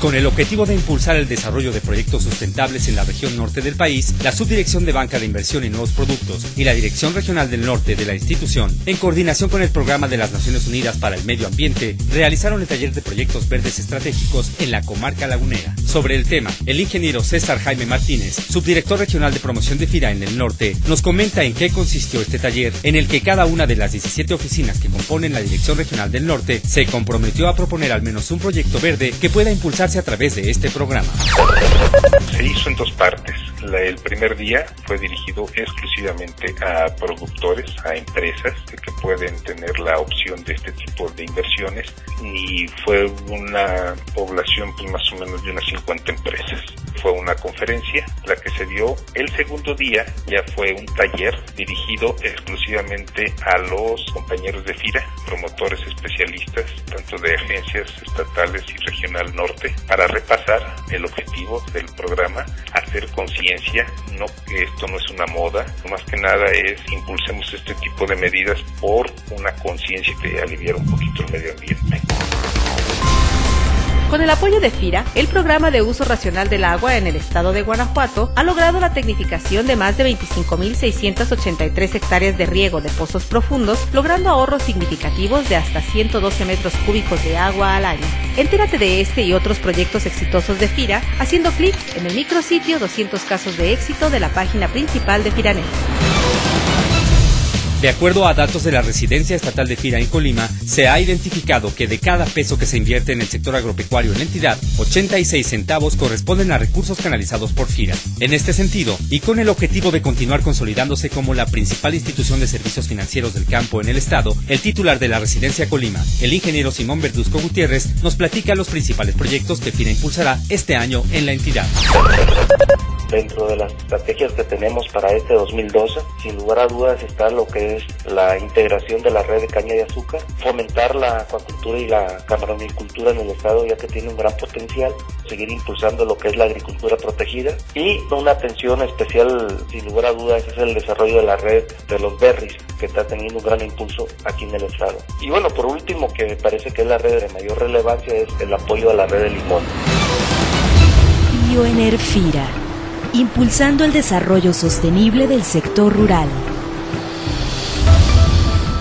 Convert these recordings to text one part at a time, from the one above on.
Con el objetivo de impulsar el desarrollo de proyectos sustentables en la región norte del país, la Subdirección de Banca de Inversión y Nuevos Productos y la Dirección Regional del Norte de la institución, en coordinación con el Programa de las Naciones Unidas para el Medio Ambiente, realizaron el taller de proyectos verdes estratégicos en la comarca lagunera. Sobre el tema, el ingeniero César Jaime Martínez, subdirector regional de promoción de FIRA en el norte, nos comenta en qué consistió este taller, en el que cada una de las 17 oficinas que componen la Dirección Regional del Norte se comprometió a proponer al menos un proyecto verde que pueda impulsar a través de este programa. Se hizo en dos partes. El primer día fue dirigido exclusivamente a productores, a empresas que pueden tener la opción de este tipo de inversiones y fue una población pues, más o menos de unas 50 empresas fue una conferencia la que se dio. El segundo día ya fue un taller dirigido exclusivamente a los compañeros de FIRA, promotores especialistas, tanto de agencias estatales y regional norte, para repasar el objetivo del programa, hacer conciencia, no que esto no es una moda, más que nada es impulsemos este tipo de medidas por una conciencia que aliviara un poquito el medio ambiente. Con el apoyo de FIRA, el programa de uso racional del agua en el estado de Guanajuato ha logrado la tecnificación de más de 25.683 hectáreas de riego de pozos profundos, logrando ahorros significativos de hasta 112 metros cúbicos de agua al año. Entérate de este y otros proyectos exitosos de FIRA haciendo clic en el micrositio 200 casos de éxito de la página principal de FIRANET. De acuerdo a datos de la Residencia Estatal de FIRA en Colima, se ha identificado que de cada peso que se invierte en el sector agropecuario en la entidad, 86 centavos corresponden a recursos canalizados por FIRA. En este sentido, y con el objetivo de continuar consolidándose como la principal institución de servicios financieros del campo en el Estado, el titular de la Residencia Colima, el ingeniero Simón Verduzco Gutiérrez, nos platica los principales proyectos que FIRA impulsará este año en la entidad dentro de las estrategias que tenemos para este 2012, sin lugar a dudas está lo que es la integración de la red de caña de azúcar, fomentar la acuacultura y la camaronicultura en el estado ya que tiene un gran potencial, seguir impulsando lo que es la agricultura protegida y una atención especial, sin lugar a dudas, es el desarrollo de la red de los berries que está teniendo un gran impulso aquí en el estado. Y bueno, por último, que me parece que es la red de mayor relevancia, es el apoyo a la red de limón. Bioenerfira impulsando el desarrollo sostenible del sector rural.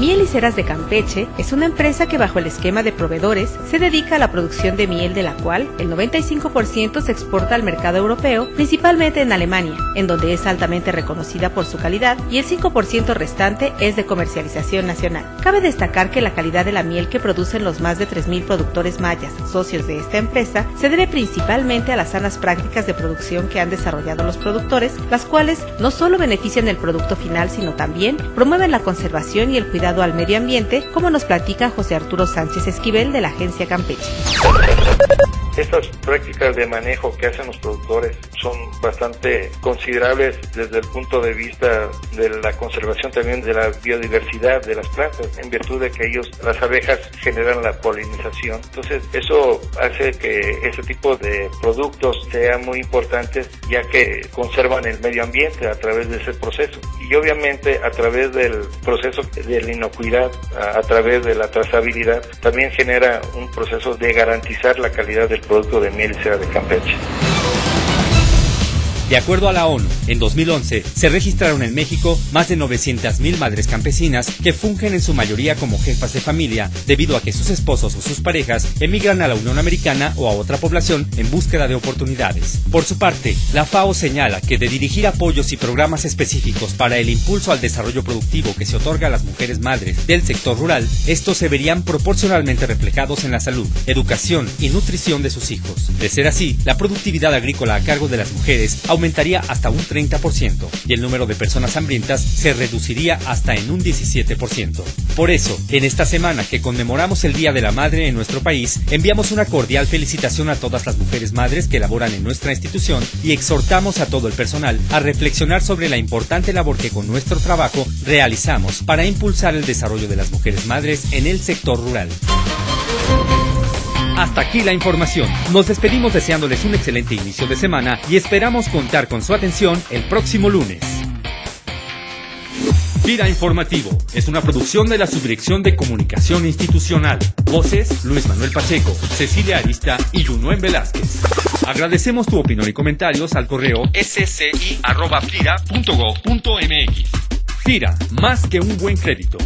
Miel y Ceras de Campeche es una empresa que bajo el esquema de proveedores se dedica a la producción de miel de la cual el 95% se exporta al mercado europeo, principalmente en Alemania, en donde es altamente reconocida por su calidad y el 5% restante es de comercialización nacional. Cabe destacar que la calidad de la miel que producen los más de 3.000 productores mayas, socios de esta empresa, se debe principalmente a las sanas prácticas de producción que han desarrollado los productores, las cuales no solo benefician el producto final, sino también promueven la conservación y el cuidado al medio ambiente, como nos platica José Arturo Sánchez Esquivel de la agencia Campeche. Estas prácticas de manejo que hacen los productores son bastante considerables desde el punto de vista de la conservación también de la biodiversidad de las plantas, en virtud de que ellos, las abejas, generan la polinización. Entonces, eso hace que ese tipo de productos sean muy importantes ya que conservan el medio ambiente a través de ese proceso. Y obviamente a través del proceso de la inocuidad, a, través de la trazabilidad, también genera un proceso de garantizar la calidad del producto de miel y cera de Campeche. De acuerdo a la ONU, en 2011 se registraron en México más de 900.000 madres campesinas que fungen en su mayoría como jefas de familia debido a que sus esposos o sus parejas emigran a la Unión Americana o a otra población en búsqueda de oportunidades. Por su parte, la FAO señala que de dirigir apoyos y programas específicos para el impulso al desarrollo productivo que se otorga a las mujeres madres del sector rural, estos se verían proporcionalmente reflejados en la salud, educación y nutrición de sus hijos. De ser así, la productividad agrícola a cargo de las mujeres aumentaría hasta un 30% y el número de personas hambrientas se reduciría hasta en un 17%. Por eso, en esta semana que conmemoramos el Día de la Madre en nuestro país, enviamos una cordial felicitación a todas las mujeres madres que laboran en nuestra institución y exhortamos a todo el personal a reflexionar sobre la importante labor que con nuestro trabajo realizamos para impulsar el desarrollo de las mujeres madres en el sector rural. Hasta aquí la información. Nos despedimos deseándoles un excelente inicio de semana y esperamos contar con su atención el próximo lunes. Gira Informativo es una producción de la Subdirección de Comunicación Institucional. Voces Luis Manuel Pacheco, Cecilia Arista y Junuen Velázquez. Agradecemos tu opinión y comentarios al correo sci.gira.gov.mx. Gira, más que un buen crédito.